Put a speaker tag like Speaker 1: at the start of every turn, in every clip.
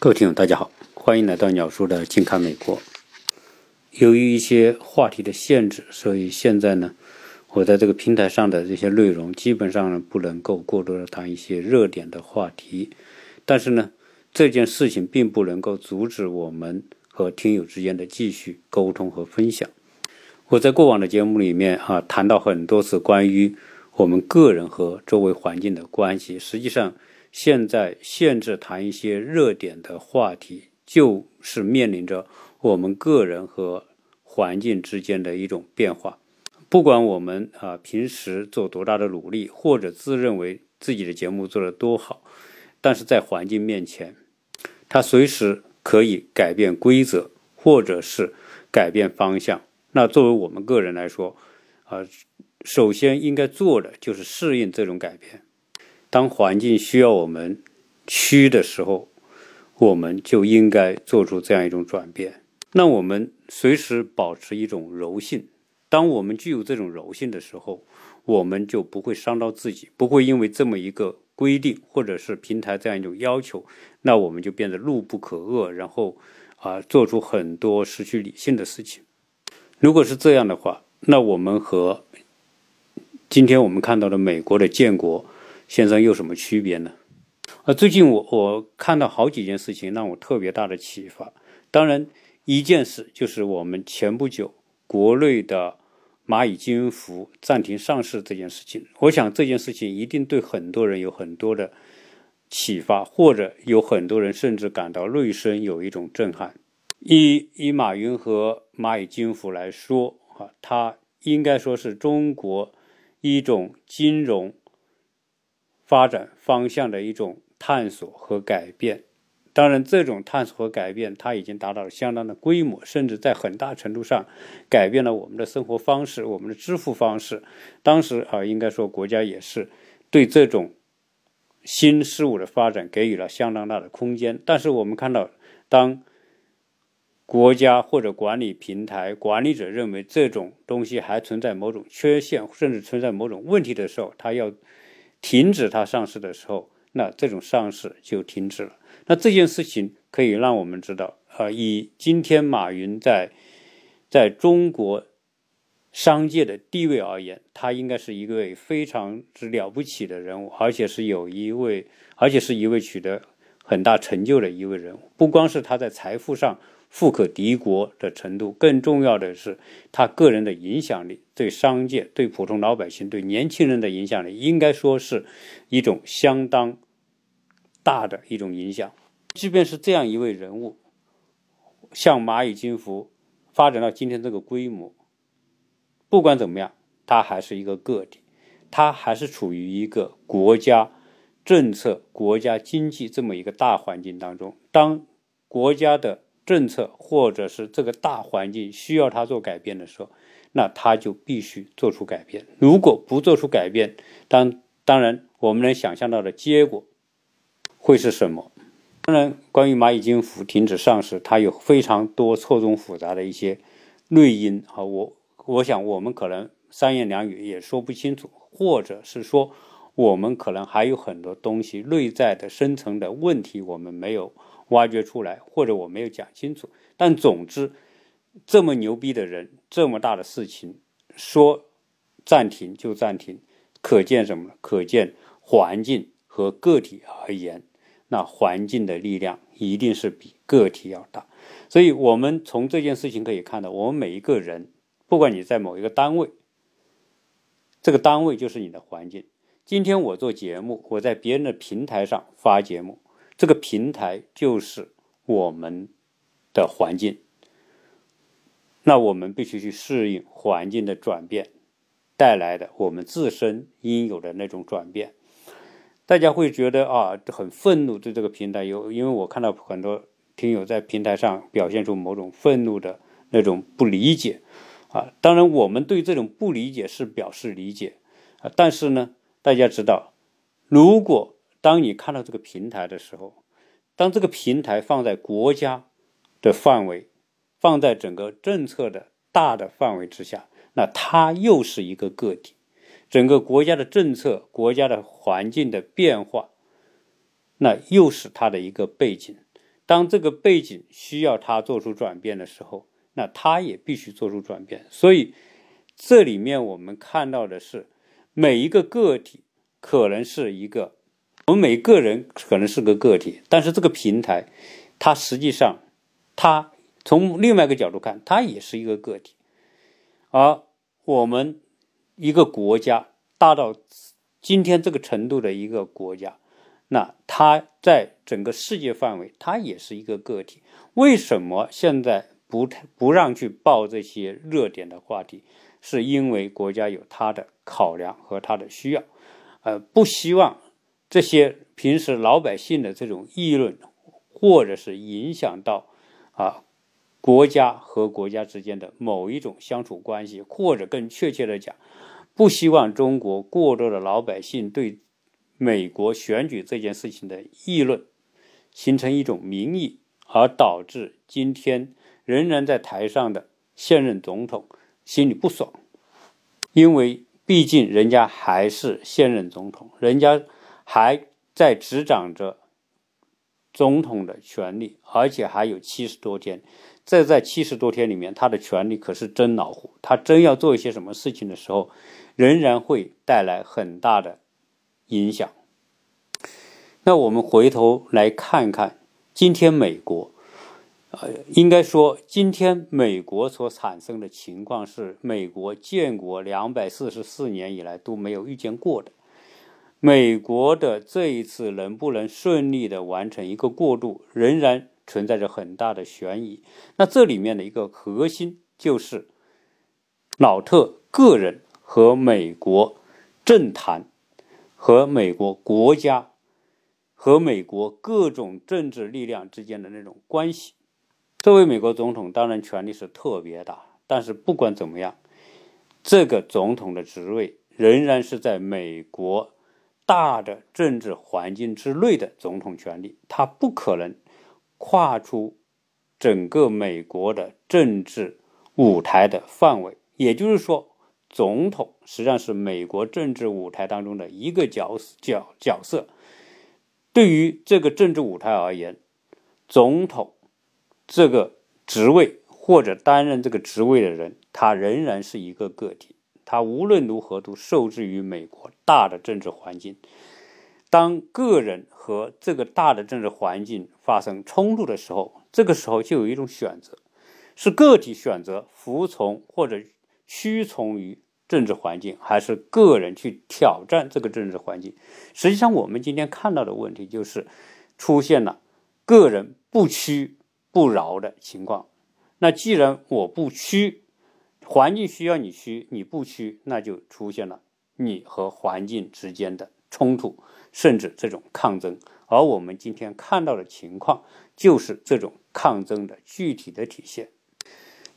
Speaker 1: 各位听友，大家好，欢迎来到鸟叔的近看美国。由于一些话题的限制，所以现在呢，我在这个平台上的这些内容基本上呢不能够过多的谈一些热点的话题。但是呢，这件事情并不能够阻止我们和听友之间的继续沟通和分享。我在过往的节目里面啊谈到很多次关于我们个人和周围环境的关系，实际上。现在限制谈一些热点的话题，就是面临着我们个人和环境之间的一种变化。不管我们啊平时做多大的努力，或者自认为自己的节目做得多好，但是在环境面前，它随时可以改变规则，或者是改变方向。那作为我们个人来说，啊，首先应该做的就是适应这种改变。当环境需要我们趋的时候，我们就应该做出这样一种转变。那我们随时保持一种柔性。当我们具有这种柔性的时候，我们就不会伤到自己，不会因为这么一个规定或者是平台这样一种要求，那我们就变得怒不可遏，然后啊做出很多失去理性的事情。如果是这样的话，那我们和今天我们看到的美国的建国。现在有什么区别呢？啊，最近我我看到好几件事情让我特别大的启发。当然，一件事就是我们前不久国内的蚂蚁金服暂停上市这件事情。我想这件事情一定对很多人有很多的启发，或者有很多人甚至感到内心有一种震撼。以以马云和蚂蚁金服来说，啊，它应该说是中国一种金融。发展方向的一种探索和改变，当然，这种探索和改变，它已经达到了相当的规模，甚至在很大程度上改变了我们的生活方式、我们的支付方式。当时啊，应该说国家也是对这种新事物的发展给予了相当大的空间。但是，我们看到，当国家或者管理平台管理者认为这种东西还存在某种缺陷，甚至存在某种问题的时候，他要。停止它上市的时候，那这种上市就停止了。那这件事情可以让我们知道，啊，以今天马云在在中国商界的地位而言，他应该是一位非常之了不起的人物，而且是有一位，而且是一位取得很大成就的一位人物。不光是他在财富上。富可敌国的程度，更重要的是他个人的影响力，对商界、对普通老百姓、对年轻人的影响力，应该说是一种相当大的一种影响。即便是这样一位人物，像蚂蚁金服发展到今天这个规模，不管怎么样，他还是一个个体，他还是处于一个国家政策、国家经济这么一个大环境当中。当国家的政策或者是这个大环境需要他做改变的时候，那他就必须做出改变。如果不做出改变，当当然我们能想象到的结果会是什么？当然，关于蚂蚁金服停止上市，它有非常多错综复杂的一些内因啊。我我想我们可能三言两语也说不清楚，或者是说我们可能还有很多东西内在的深层的问题，我们没有。挖掘出来，或者我没有讲清楚，但总之，这么牛逼的人，这么大的事情，说暂停就暂停，可见什么？可见环境和个体而言，那环境的力量一定是比个体要大。所以，我们从这件事情可以看到，我们每一个人，不管你在某一个单位，这个单位就是你的环境。今天我做节目，我在别人的平台上发节目。这个平台就是我们的环境，那我们必须去适应环境的转变带来的我们自身应有的那种转变。大家会觉得啊，很愤怒对这个平台有，因为我看到很多听友在平台上表现出某种愤怒的那种不理解啊。当然，我们对这种不理解是表示理解啊，但是呢，大家知道，如果当你看到这个平台的时候，当这个平台放在国家的范围，放在整个政策的大的范围之下，那它又是一个个体。整个国家的政策、国家的环境的变化，那又是它的一个背景。当这个背景需要他做出转变的时候，那他也必须做出转变。所以，这里面我们看到的是，每一个个体可能是一个，我们每个人可能是个个体，但是这个平台，它实际上，它从另外一个角度看，它也是一个个体。而我们一个国家大到今天这个程度的一个国家。那它在整个世界范围，它也是一个个体。为什么现在不不让去报这些热点的话题？是因为国家有它的考量和它的需要，呃，不希望这些平时老百姓的这种议论，或者是影响到啊国家和国家之间的某一种相处关系，或者更确切的讲，不希望中国过多的老百姓对。美国选举这件事情的议论，形成一种民意，而导致今天仍然在台上的现任总统心里不爽，因为毕竟人家还是现任总统，人家还在执掌着总统的权利，而且还有七十多天。这在七十多天里面，他的权利可是真老虎。他真要做一些什么事情的时候，仍然会带来很大的。影响。那我们回头来看看，今天美国，呃，应该说，今天美国所产生的情况是美国建国两百四十四年以来都没有遇见过的。美国的这一次能不能顺利的完成一个过渡，仍然存在着很大的悬疑。那这里面的一个核心就是老特个人和美国政坛。和美国国家和美国各种政治力量之间的那种关系，作为美国总统，当然权力是特别大。但是不管怎么样，这个总统的职位仍然是在美国大的政治环境之内的总统权力，他不可能跨出整个美国的政治舞台的范围。也就是说。总统实际上是美国政治舞台当中的一个角角角色。对于这个政治舞台而言，总统这个职位或者担任这个职位的人，他仍然是一个个体。他无论如何都受制于美国大的政治环境。当个人和这个大的政治环境发生冲突的时候，这个时候就有一种选择：是个体选择服从或者。屈从于政治环境，还是个人去挑战这个政治环境？实际上，我们今天看到的问题就是出现了个人不屈不挠的情况。那既然我不屈，环境需要你屈，你不屈，那就出现了你和环境之间的冲突，甚至这种抗争。而我们今天看到的情况，就是这种抗争的具体的体现，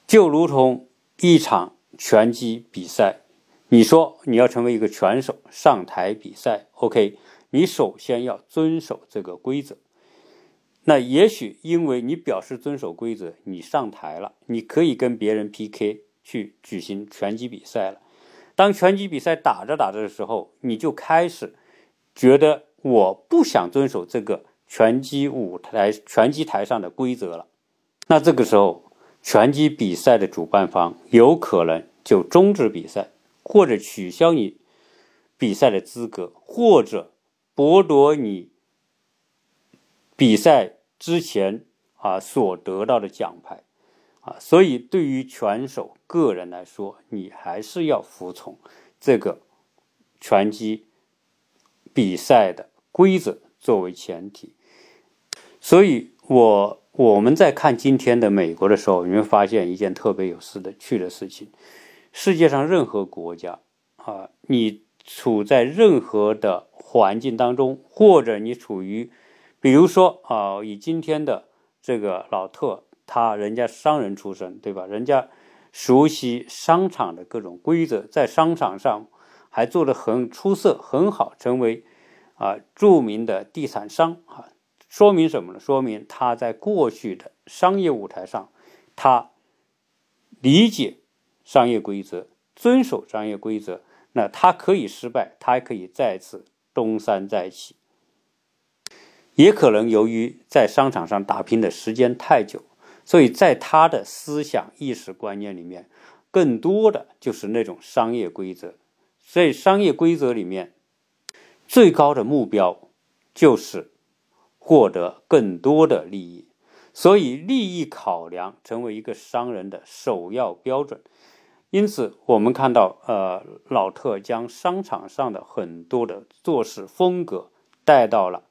Speaker 1: 就如同一场。拳击比赛，你说你要成为一个拳手上台比赛，OK？你首先要遵守这个规则。那也许因为你表示遵守规则，你上台了，你可以跟别人 PK 去举行拳击比赛了。当拳击比赛打着打着的时候，你就开始觉得我不想遵守这个拳击舞台、拳击台上的规则了。那这个时候。拳击比赛的主办方有可能就终止比赛，或者取消你比赛的资格，或者剥夺你比赛之前啊所得到的奖牌啊。所以，对于拳手个人来说，你还是要服从这个拳击比赛的规则作为前提。所以，我。我们在看今天的美国的时候，你会发现一件特别有事的趣的事情：世界上任何国家啊，你处在任何的环境当中，或者你处于，比如说啊，以今天的这个老特，他人家商人出身，对吧？人家熟悉商场的各种规则，在商场上还做得很出色、很好，成为啊著名的地产商啊。说明什么呢？说明他在过去的商业舞台上，他理解商业规则，遵守商业规则。那他可以失败，他还可以再次东山再起。也可能由于在商场上打拼的时间太久，所以在他的思想意识观念里面，更多的就是那种商业规则。在商业规则里面，最高的目标就是获得更多的利益，所以利益考量成为一个商人的首要标准。因此，我们看到，呃，老特将商场上的很多的做事风格带到了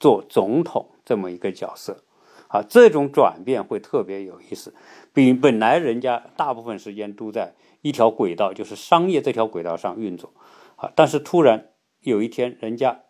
Speaker 1: 做总统这么一个角色，啊，这种转变会特别有意思。比本来人家大部分时间都在一条轨道，就是商业这条轨道上运作，啊，但是突然有一天人家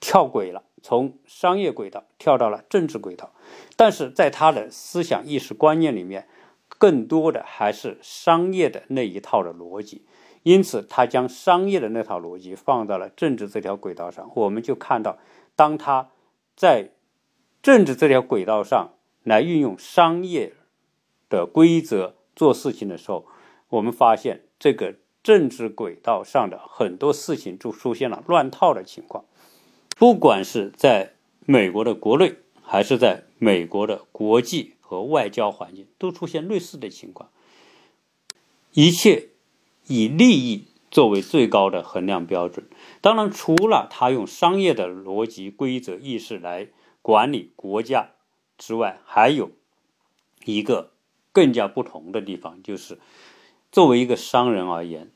Speaker 1: 跳轨了，从商业轨道跳到了政治轨道，但是在他的思想意识观念里面。更多的还是商业的那一套的逻辑，因此他将商业的那套逻辑放到了政治这条轨道上。我们就看到，当他在政治这条轨道上来运用商业的规则做事情的时候，我们发现这个政治轨道上的很多事情就出现了乱套的情况。不管是在美国的国内，还是在美国的国际。和外交环境都出现类似的情况，一切以利益作为最高的衡量标准。当然，除了他用商业的逻辑、规则、意识来管理国家之外，还有一个更加不同的地方，就是作为一个商人而言，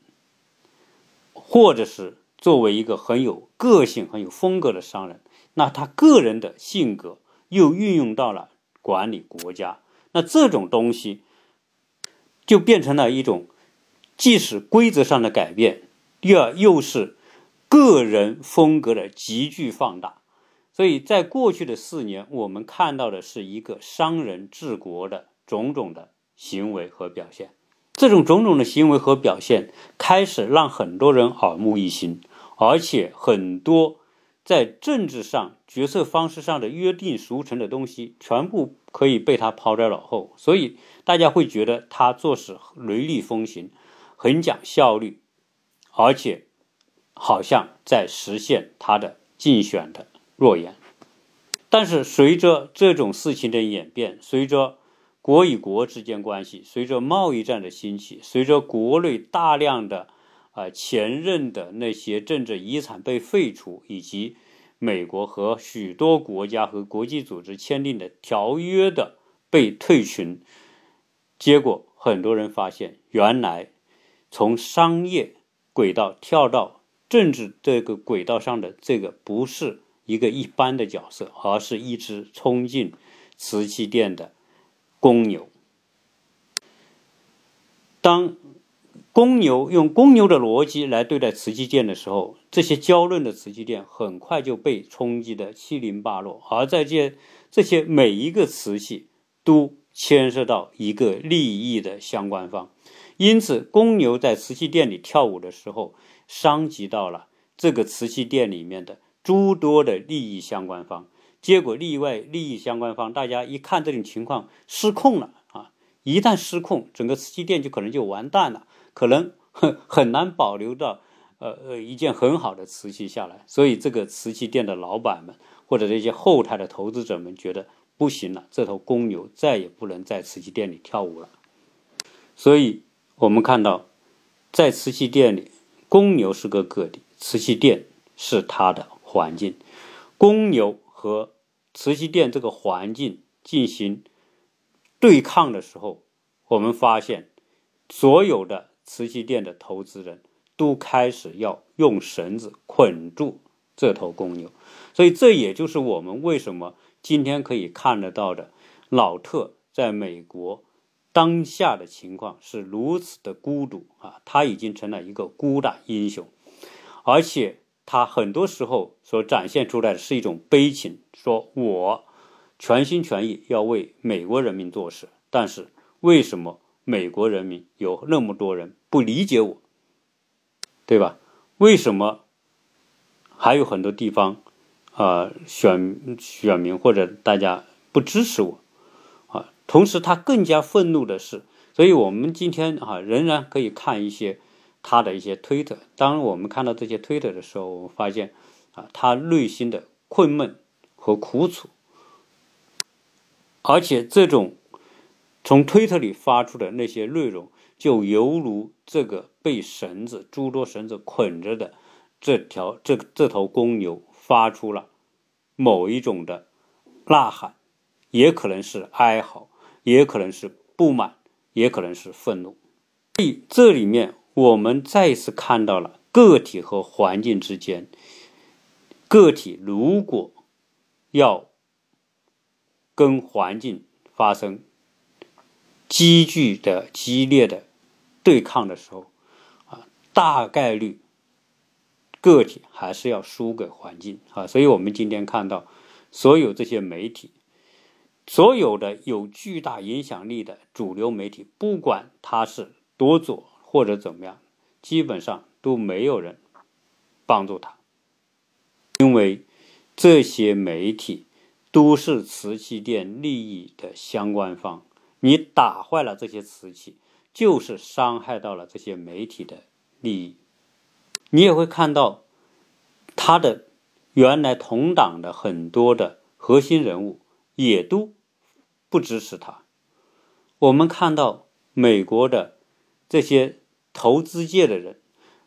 Speaker 1: 或者是作为一个很有个性、很有风格的商人，那他个人的性格又运用到了。管理国家，那这种东西就变成了一种，既是规则上的改变，第二又是个人风格的急剧放大。所以在过去的四年，我们看到的是一个商人治国的种种的行为和表现。这种种种的行为和表现开始让很多人耳目一新，而且很多。在政治上、决策方式上的约定俗成的东西，全部可以被他抛在脑后，所以大家会觉得他做事雷厉风行，很讲效率，而且好像在实现他的竞选的诺言。但是随着这种事情的演变，随着国与国之间关系，随着贸易战的兴起，随着国内大量的。啊，前任的那些政治遗产被废除，以及美国和许多国家和国际组织签订的条约的被退群，结果很多人发现，原来从商业轨道跳到政治这个轨道上的这个不是一个一般的角色，而是一只冲进瓷器店的公牛。当公牛用公牛的逻辑来对待瓷器店的时候，这些娇嫩的瓷器店很快就被冲击的七零八落。而在这这些每一个瓷器都牵涉到一个利益的相关方，因此公牛在瓷器店里跳舞的时候，伤及到了这个瓷器店里面的诸多的利益相关方。结果，例外利益相关方大家一看这种情况失控了啊！一旦失控，整个瓷器店就可能就完蛋了。可能很 很难保留到，呃呃一件很好的瓷器下来，所以这个瓷器店的老板们或者这些后台的投资者们觉得不行了，这头公牛再也不能在瓷器店里跳舞了。所以我们看到，在瓷器店里，公牛是个个体，瓷器店是他的环境。公牛和瓷器店这个环境进行对抗的时候，我们发现所有的。瓷器店的投资人都开始要用绳子捆住这头公牛，所以这也就是我们为什么今天可以看得到的老特在美国当下的情况是如此的孤独啊！他已经成了一个孤胆英雄，而且他很多时候所展现出来的是一种悲情，说我全心全意要为美国人民做事，但是为什么？美国人民有那么多人不理解我，对吧？为什么还有很多地方啊选选民或者大家不支持我啊？同时，他更加愤怒的是，所以我们今天啊仍然可以看一些他的一些推特。当我们看到这些推特的时候，我们发现啊，他内心的困闷和苦楚，而且这种从推特里发出的那些内容，就犹如这个被绳子诸多绳子捆着的这条这这头公牛发出了某一种的呐喊，也可能是哀嚎，也可能是不满，也可能是愤怒。所以这里面我们再次看到了个体和环境之间。个体如果要跟环境发生积聚的激烈的对抗的时候，啊，大概率个体还是要输给环境啊。所以我们今天看到所有这些媒体，所有的有巨大影响力的主流媒体，不管它是多左或者怎么样，基本上都没有人帮助他。因为这些媒体都是瓷器店利益的相关方，你打坏了这些瓷器，就是伤害到了这些媒体的利益。你也会看到，他的原来同党的很多的核心人物也都不支持他。我们看到美国的这些投资界的人，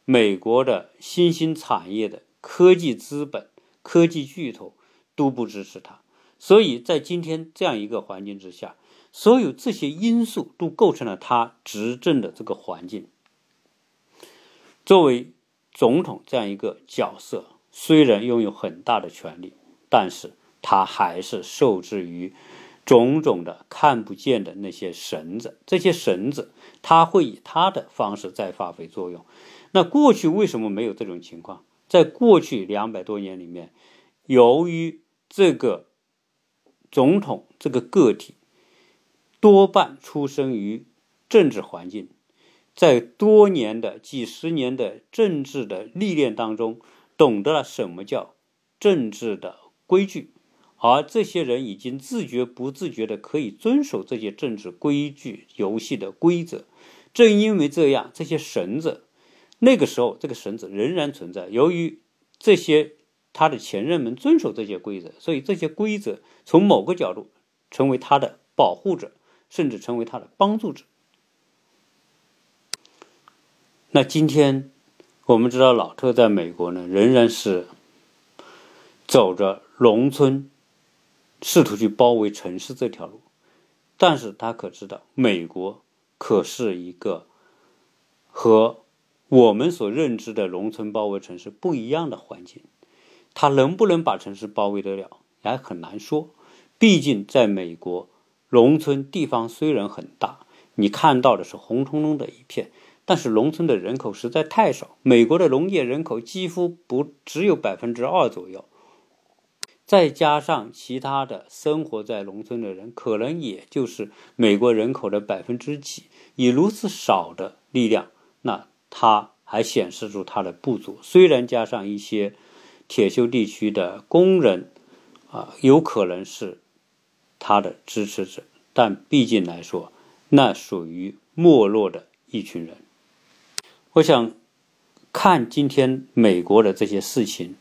Speaker 1: 美国的新兴产业的。科技资本、科技巨头都不支持他，所以在今天这样一个环境之下，所有这些因素都构成了他执政的这个环境。作为总统这样一个角色，虽然拥有很大的权力，但是他还是受制于种种的看不见的那些绳子。这些绳子，他会以他的方式在发挥作用。那过去为什么没有这种情况？在过去两百多年里面，由于这个总统这个个体多半出生于政治环境，在多年的几十年的政治的历练当中，懂得了什么叫政治的规矩，而这些人已经自觉不自觉的可以遵守这些政治规矩游戏的规则。正因为这样，这些绳子。那个时候，这个绳子仍然存在。由于这些他的前任们遵守这些规则，所以这些规则从某个角度成为他的保护者，甚至成为他的帮助者。那今天我们知道，老特在美国呢，仍然是走着农村试图去包围城市这条路，但是他可知道，美国可是一个和我们所认知的农村包围城市不一样的环境，他能不能把城市包围得了，还很难说。毕竟在美国，农村地方虽然很大，你看到的是红彤彤的一片，但是农村的人口实在太少。美国的农业人口几乎不只有百分之二左右，再加上其他的生活在农村的人，可能也就是美国人口的百分之几。以如此少的力量，那。它还显示出它的不足。虽然加上一些铁锈地区的工人啊，有可能是他的支持者，但毕竟来说，那属于没落的一群人。我想看今天美国的这些事情，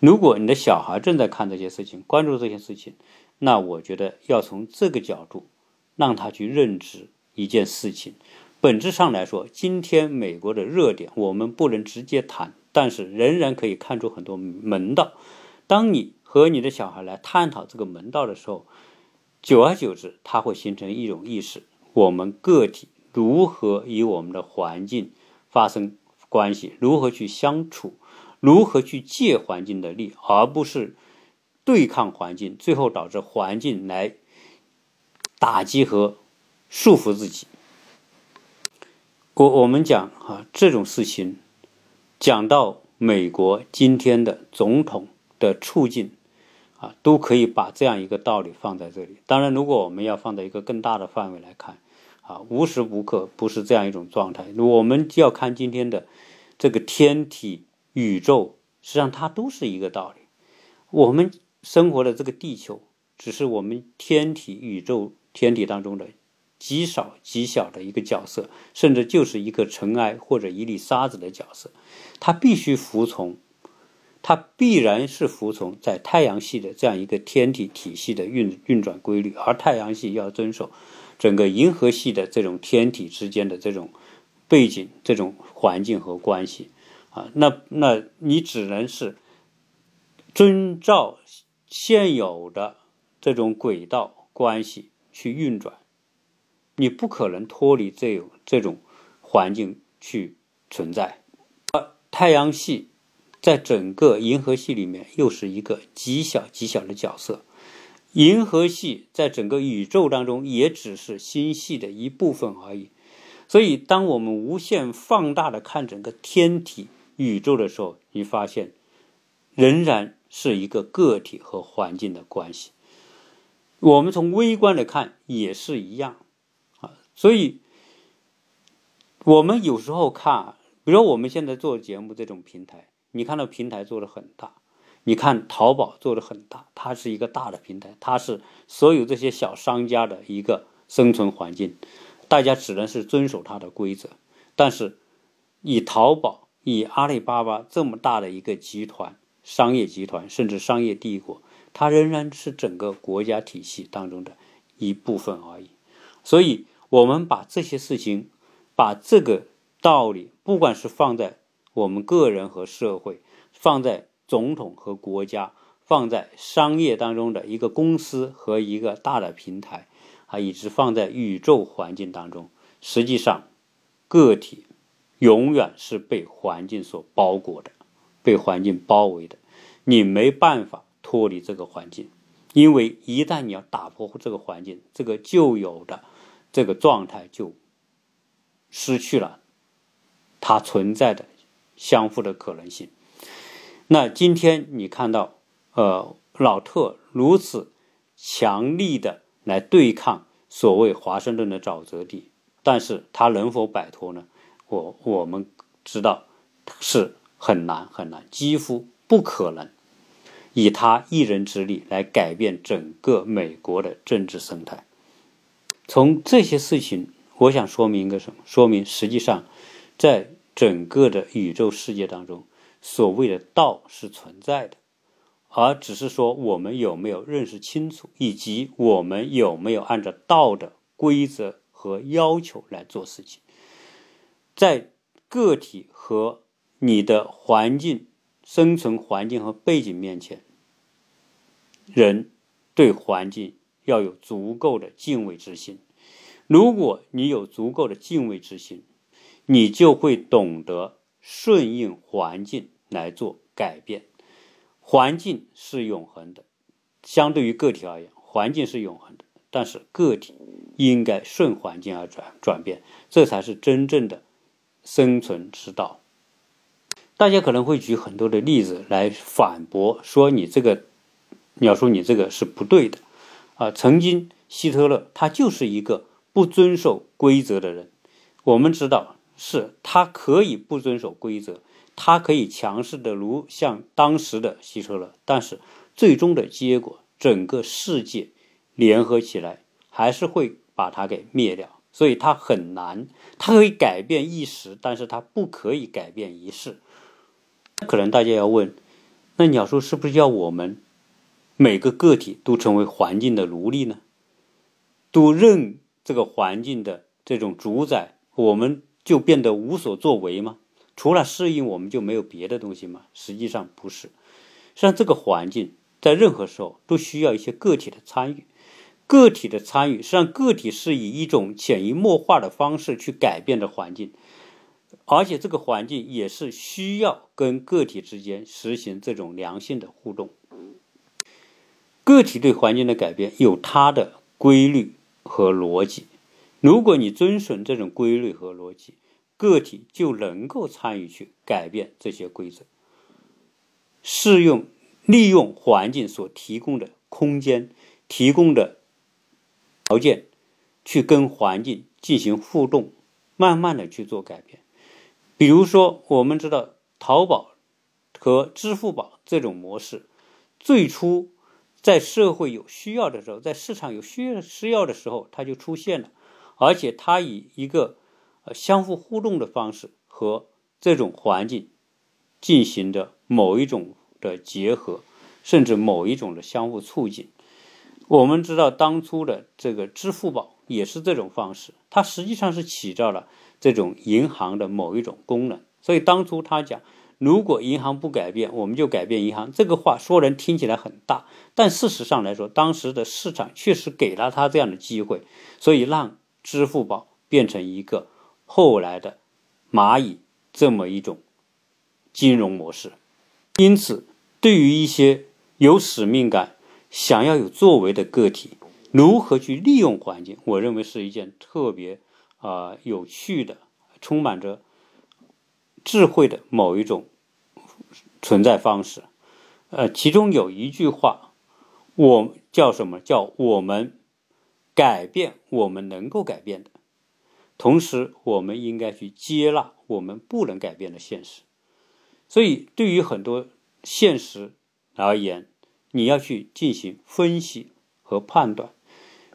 Speaker 1: 如果你的小孩正在看这些事情，关注这些事情，那我觉得要从这个角度让他去认知一件事情。本质上来说，今天美国的热点我们不能直接谈，但是仍然可以看出很多门道。当你和你的小孩来探讨这个门道的时候，久而久之，他会形成一种意识：我们个体如何与我们的环境发生关系，如何去相处，如何去借环境的力，而不是对抗环境，最后导致环境来打击和束缚自己。我我们讲啊，这种事情，讲到美国今天的总统的处境，啊，都可以把这样一个道理放在这里。当然，如果我们要放在一个更大的范围来看，啊，无时无刻不是这样一种状态。我们就要看今天的这个天体、宇宙，实际上它都是一个道理。我们生活的这个地球，只是我们天体、宇宙、天体当中的。极少极小的一个角色，甚至就是一个尘埃或者一粒沙子的角色，它必须服从它必然是服从在太阳系的这样一个天体体系的运运转规律，而太阳系要遵守整个银河系的这种天体之间的这种背景、这种环境和关系啊。那那你只能是遵照现有的这种轨道关系去运转，你不可能脱离这有这种环境去存在。而太阳系。在整个银河系里面，又是一个极小极小的角色。银河系在整个宇宙当中，也只是星系的一部分而已。所以，当我们无限放大的看整个天体宇宙的时候，你发现仍然是一个个体和环境的关系。我们从微观来看也是一样啊。所以，我们有时候看，比如我们现在做节目这种平台。你看到平台做的很大，你看淘宝做的很大，它是一个大的平台，它是所有这些小商家的一个生存环境，大家只能是遵守它的规则。但是，以淘宝、以阿里巴巴这么大的一个集团、商业集团，甚至商业帝国，它仍然是整个国家体系当中的一部分而已。所以，我们把这些事情，把这个道理，不管是放在。我们个人和社会，放在总统和国家，放在商业当中的一个公司和一个大的平台，啊，一直放在宇宙环境当中。实际上，个体永远是被环境所包裹的，被环境包围的。你没办法脱离这个环境，因为一旦你要打破这个环境，这个旧有的这个状态就失去了它存在的。相互的可能性。那今天你看到，呃，老特如此强力的来对抗所谓华盛顿的沼泽地，但是他能否摆脱呢？我我们知道是很难很难，几乎不可能，以他一人之力来改变整个美国的政治生态。从这些事情，我想说明一个什么？说明实际上在。整个的宇宙世界当中，所谓的道是存在的，而只是说我们有没有认识清楚，以及我们有没有按照道的规则和要求来做事情。在个体和你的环境、生存环境和背景面前，人对环境要有足够的敬畏之心。如果你有足够的敬畏之心，你就会懂得顺应环境来做改变。环境是永恒的，相对于个体而言，环境是永恒的。但是个体应该顺环境而转转变，这才是真正的生存之道。大家可能会举很多的例子来反驳，说你这个，你要说你这个是不对的啊。曾经希特勒他就是一个不遵守规则的人，我们知道。是他可以不遵守规则，他可以强势的如像当时的希特勒，但是最终的结果，整个世界联合起来还是会把他给灭掉。所以他很难，他可以改变一时，但是他不可以改变一世。可能大家要问，那鸟叔是不是要我们每个个体都成为环境的奴隶呢？都认这个环境的这种主宰？我们？就变得无所作为吗？除了适应，我们就没有别的东西吗？实际上不是。实际上，这个环境在任何时候都需要一些个体的参与。个体的参与，实际上个体是以一种潜移默化的方式去改变的环境，而且这个环境也是需要跟个体之间实行这种良性的互动。个体对环境的改变有它的规律和逻辑。如果你遵循这种规律和逻辑，个体就能够参与去改变这些规则，适用利用环境所提供的空间、提供的条件，去跟环境进行互动，慢慢的去做改变。比如说，我们知道淘宝和支付宝这种模式，最初在社会有需要的时候，在市场有需要需要的时候，它就出现了。而且它以一个呃相互互动的方式和这种环境进行的某一种的结合，甚至某一种的相互促进。我们知道，当初的这个支付宝也是这种方式，它实际上是起到了这种银行的某一种功能。所以当初他讲，如果银行不改变，我们就改变银行。这个话说人听起来很大，但事实上来说，当时的市场确实给了他这样的机会，所以让支付宝变成一个后来的蚂蚁这么一种金融模式。因此，对于一些有使命感。想要有作为的个体，如何去利用环境？我认为是一件特别啊有趣的、充满着智慧的某一种存在方式。呃，其中有一句话，我叫什么？叫我们改变我们能够改变的，同时我们应该去接纳我们不能改变的现实。所以，对于很多现实而言，你要去进行分析和判断。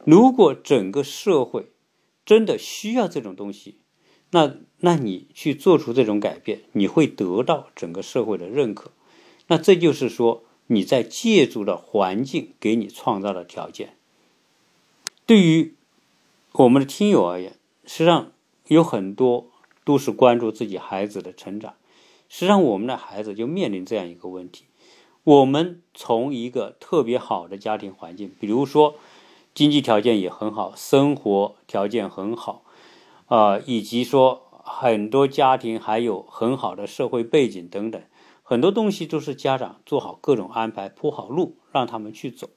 Speaker 1: 如果整个社会真的需要这种东西，那那你去做出这种改变，你会得到整个社会的认可。那这就是说，你在借助的环境给你创造的条件。对于我们的听友而言，实际上有很多都是关注自己孩子的成长。实际上，我们的孩子就面临这样一个问题。我们从一个特别好的家庭环境，比如说经济条件也很好，生活条件很好，啊，以及说很多家庭还有很好的社会背景等等，很多东西都是家长做好各种安排，铺好路让他们去走。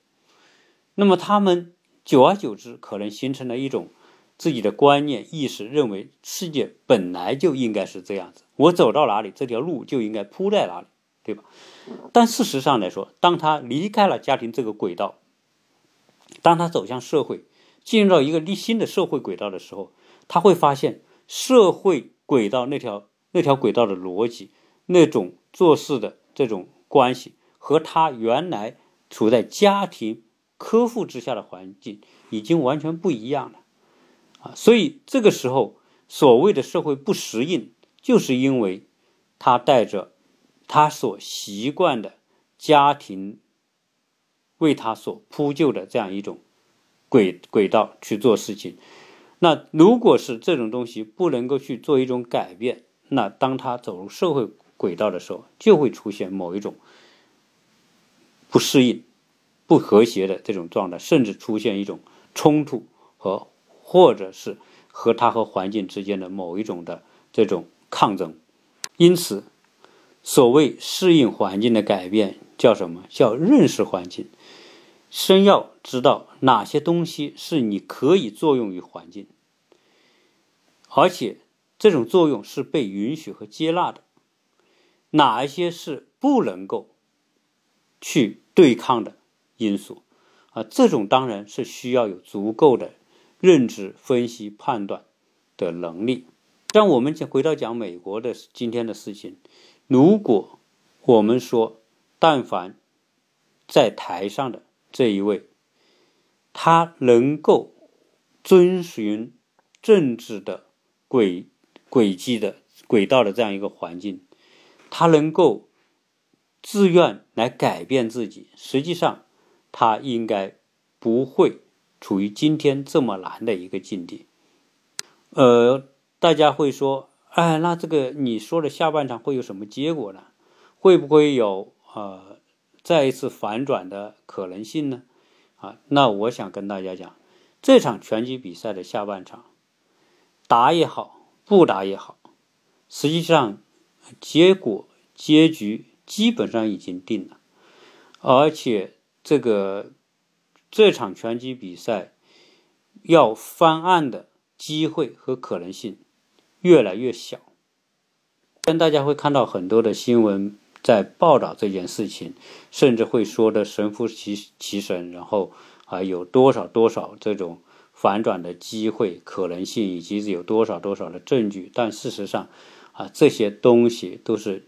Speaker 1: 那么他们久而久之，可能形成了一种自己的观念意识，认为世界本来就应该是这样子，我走到哪里，这条路就应该铺在哪里。对吧？但事实上来说，当他离开了家庭这个轨道，当他走向社会，进入到一个立新的社会轨道的时候，他会发现社会轨道那条那条轨道的逻辑，那种做事的这种关系，和他原来处在家庭呵护之下的环境已经完全不一样了啊！所以这个时候，所谓的社会不适应，就是因为他带着。他所习惯的家庭为他所铺就的这样一种轨轨道去做事情，那如果是这种东西不能够去做一种改变，那当他走入社会轨道的时候，就会出现某一种不适应、不和谐的这种状态，甚至出现一种冲突和或者是和他和环境之间的某一种的这种抗争，因此。所谓适应环境的改变叫什么？叫认识环境。先要知道哪些东西是你可以作用于环境，而且这种作用是被允许和接纳的；哪一些是不能够去对抗的因素啊？这种当然是需要有足够的认知、分析、判断的能力。让我们讲回到讲美国的今天的事情。如果我们说，但凡在台上的这一位，他能够遵循政治的轨轨迹的轨道的这样一个环境，他能够自愿来改变自己，实际上他应该不会处于今天这么难的一个境地。呃，大家会说。哎，那这个你说的下半场会有什么结果呢？会不会有呃再一次反转的可能性呢？啊，那我想跟大家讲，这场拳击比赛的下半场打也好，不打也好，实际上结果结局基本上已经定了，而且这个这场拳击比赛要翻案的机会和可能性。越来越小，但大家会看到很多的新闻在报道这件事情，甚至会说的神乎其其神，然后啊有多少多少这种反转的机会可能性，以及有多少多少的证据，但事实上啊这些东西都是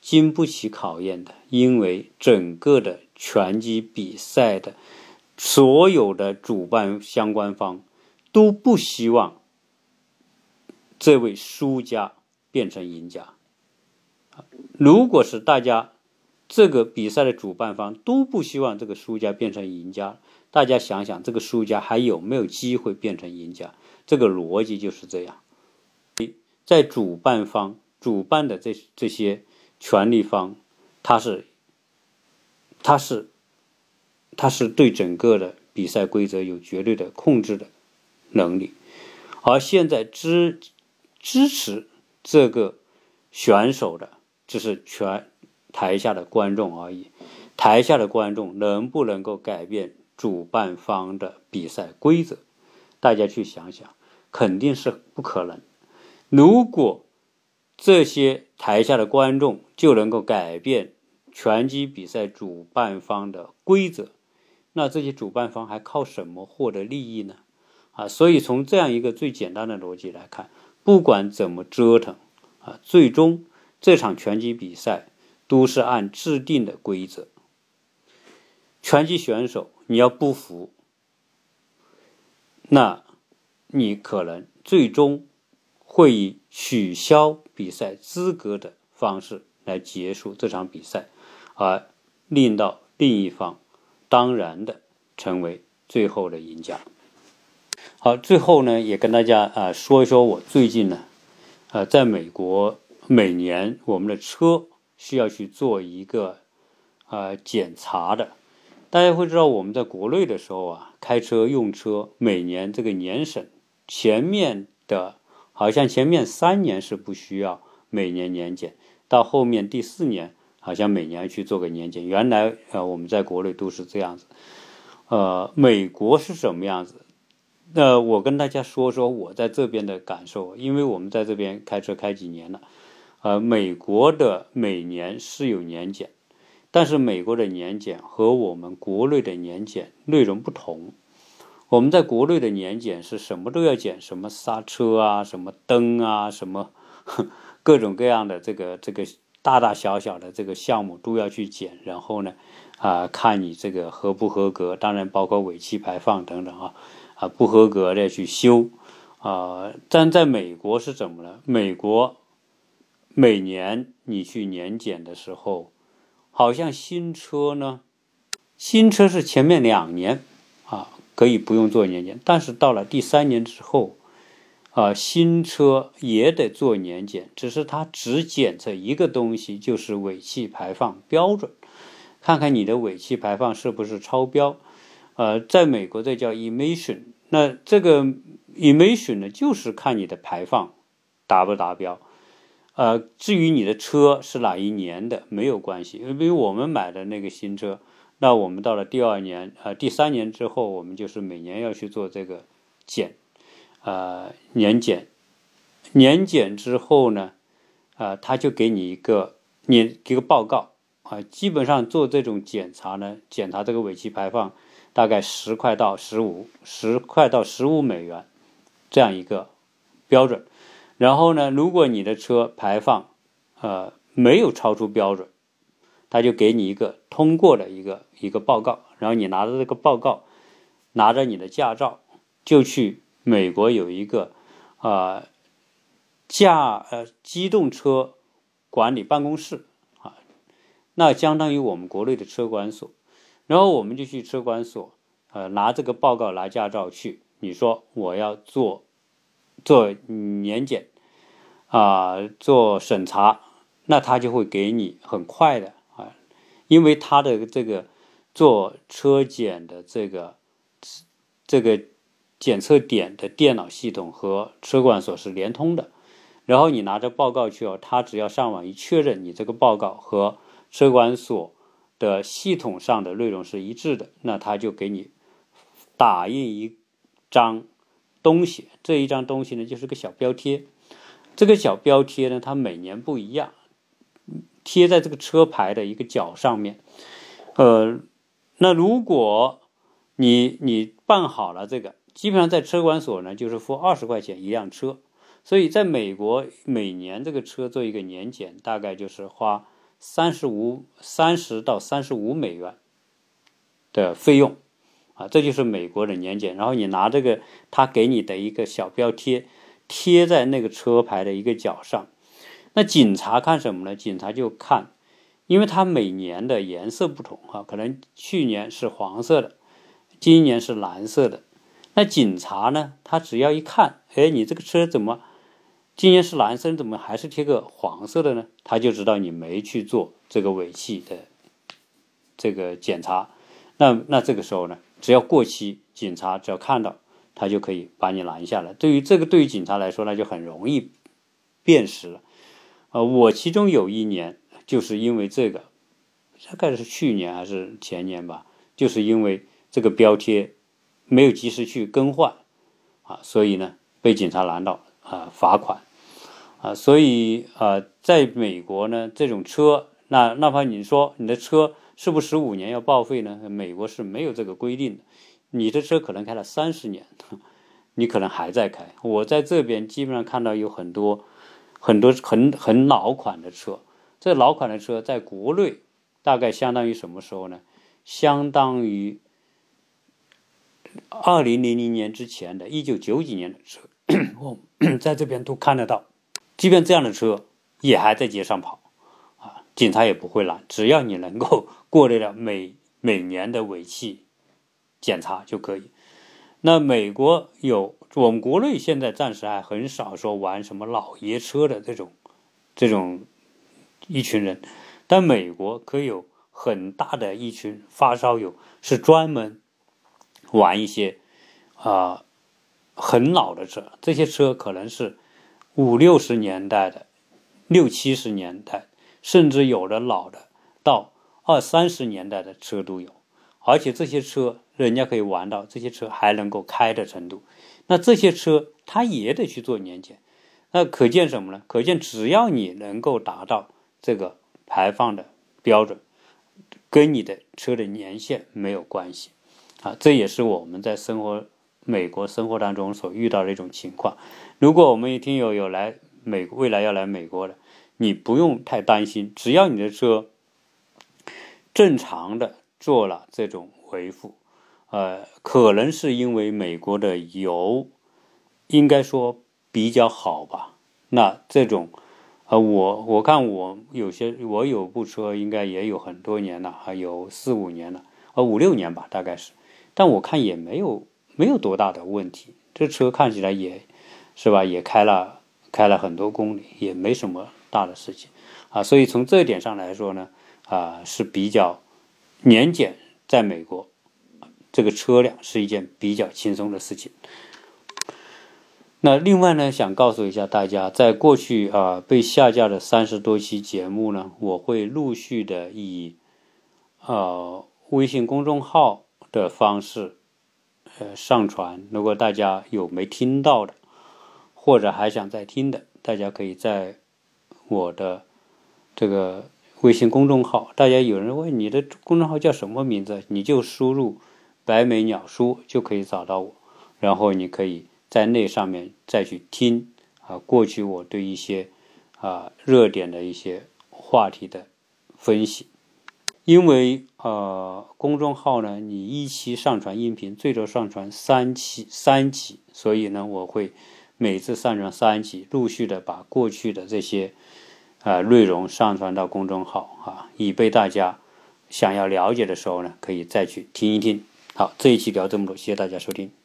Speaker 1: 经不起考验的，因为整个的拳击比赛的所有的主办相关方都不希望。这位输家变成赢家，如果是大家这个比赛的主办方都不希望这个输家变成赢家。大家想想，这个输家还有没有机会变成赢家？这个逻辑就是这样。在主办方主办的这这些权利方，他是他是他是对整个的比赛规则有绝对的控制的能力，而现在之支持这个选手的，只是全台下的观众而已。台下的观众能不能够改变主办方的比赛规则？大家去想想，肯定是不可能。如果这些台下的观众就能够改变拳击比赛主办方的规则，那这些主办方还靠什么获得利益呢？啊，所以从这样一个最简单的逻辑来看，不管怎么折腾，啊，最终这场拳击比赛都是按制定的规则。拳击选手你要不服，那你可能最终。会以取消比赛资格的方式来结束这场比赛，而令到另一方当然的成为最后的赢家。好，最后呢，也跟大家啊说一说我最近呢，呃，在美国每年我们的车需要去做一个呃检查的。大家会知道我们在国内的时候啊，开车用车每年这个年审前面的。好像前面三年是不需要每年年检，到后面第四年好像每年去做个年检。原来呃我们在国内都是这样子，呃，美国是什么样子？那我跟大家说说我在这边的感受，因为我们在这边开车开几年了，呃，美国的每年是有年检，但是美国的年检和我们国内的年检内容不同。我们在国内的年检是什么都要检，什么刹车啊，什么灯啊，什么 各种各样的这个这个大大小小的这个项目都要去检，然后呢，啊，看你这个合不合格，当然包括尾气排放等等啊，啊不合格的去修，啊，但在美国是怎么了？美国每年你去年检的时候，好像新车呢，新车是前面两年啊。可以不用做年检，但是到了第三年之后，啊，新车也得做年检，只是它只检测一个东西，就是尾气排放标准，看看你的尾气排放是不是超标。呃，在美国这叫 emission，那这个 emission 呢，就是看你的排放达不达标。呃，至于你的车是哪一年的，没有关系，因为我们买的那个新车。那我们到了第二年，呃，第三年之后，我们就是每年要去做这个检，呃，年检，年检之后呢，啊，他就给你一个你给个报告啊，基本上做这种检查呢，检查这个尾气排放，大概十块到十五，十块到十五美元这样一个标准。然后呢，如果你的车排放，呃，没有超出标准。他就给你一个通过的一个一个报告，然后你拿着这个报告，拿着你的驾照，就去美国有一个啊驾呃机动车管理办公室啊，那相当于我们国内的车管所，然后我们就去车管所呃拿这个报告拿驾照去，你说我要做做年检啊做审查，那他就会给你很快的啊。因为他的这个做车检的这个这个检测点的电脑系统和车管所是连通的，然后你拿着报告去哦，他只要上网一确认你这个报告和车管所的系统上的内容是一致的，那他就给你打印一张东西，这一张东西呢就是个小标贴，这个小标贴呢它每年不一样。贴在这个车牌的一个角上面，呃，那如果你你办好了这个，基本上在车管所呢，就是付二十块钱一辆车，所以在美国每年这个车做一个年检，大概就是花三十五三十到三十五美元的费用啊，这就是美国的年检。然后你拿这个他给你的一个小标贴，贴在那个车牌的一个角上。那警察看什么呢？警察就看，因为它每年的颜色不同啊，可能去年是黄色的，今年是蓝色的。那警察呢，他只要一看，哎，你这个车怎么今年是蓝色，怎么还是贴个黄色的呢？他就知道你没去做这个尾气的这个检查。那那这个时候呢，只要过期，警察只要看到，他就可以把你拦下来。对于这个，对于警察来说，那就很容易辨识了。呃，我其中有一年就是因为这个，大概是去年还是前年吧，就是因为这个标贴没有及时去更换，啊，所以呢被警察拦到啊罚款，啊，所以啊，在美国呢，这种车，那哪怕你说你的车是不是十五年要报废呢？美国是没有这个规定的，你的车可能开了三十年，你可能还在开。我在这边基本上看到有很多。很多很很老款的车，这老款的车在国内大概相当于什么时候呢？相当于二零零零年之前的一九九几年的车，我 在这边都看得到。即便这样的车也还在街上跑，啊，警察也不会拦，只要你能够 过得了每每年的尾气检查就可以。那美国有。我们国内现在暂时还很少说玩什么老爷车的这种，这种一群人，但美国可有很大的一群发烧友是专门玩一些啊很老的车，这些车可能是五六十年代的、六七十年代，甚至有的老的到二三十年代的车都有，而且这些车人家可以玩到这些车还能够开的程度。那这些车它也得去做年检，那可见什么呢？可见只要你能够达到这个排放的标准，跟你的车的年限没有关系啊。这也是我们在生活美国生活当中所遇到的一种情况。如果我们听友有来美未来要来美国的，你不用太担心，只要你的车正常的做了这种维护。呃，可能是因为美国的油应该说比较好吧。那这种，呃，我我看我有些我有部车，应该也有很多年了，还有四五年了，呃，五六年吧，大概是。但我看也没有没有多大的问题，这车看起来也是吧，也开了开了很多公里，也没什么大的事情啊。所以从这一点上来说呢，啊是比较年检在美国。这个车辆是一件比较轻松的事情。那另外呢，想告诉一下大家，在过去啊被下架的三十多期节目呢，我会陆续的以呃微信公众号的方式呃上传。如果大家有没听到的，或者还想再听的，大家可以在我的这个微信公众号。大家有人问你的公众号叫什么名字，你就输入。白眉鸟叔就可以找到我，然后你可以在那上面再去听啊，过去我对一些啊热点的一些话题的分析。因为呃公众号呢，你一期上传音频最多上传三期三集，所以呢我会每次上传三集，陆续的把过去的这些啊内容上传到公众号啊，以备大家想要了解的时候呢，可以再去听一听。好，这一期聊这么多，谢谢大家收听。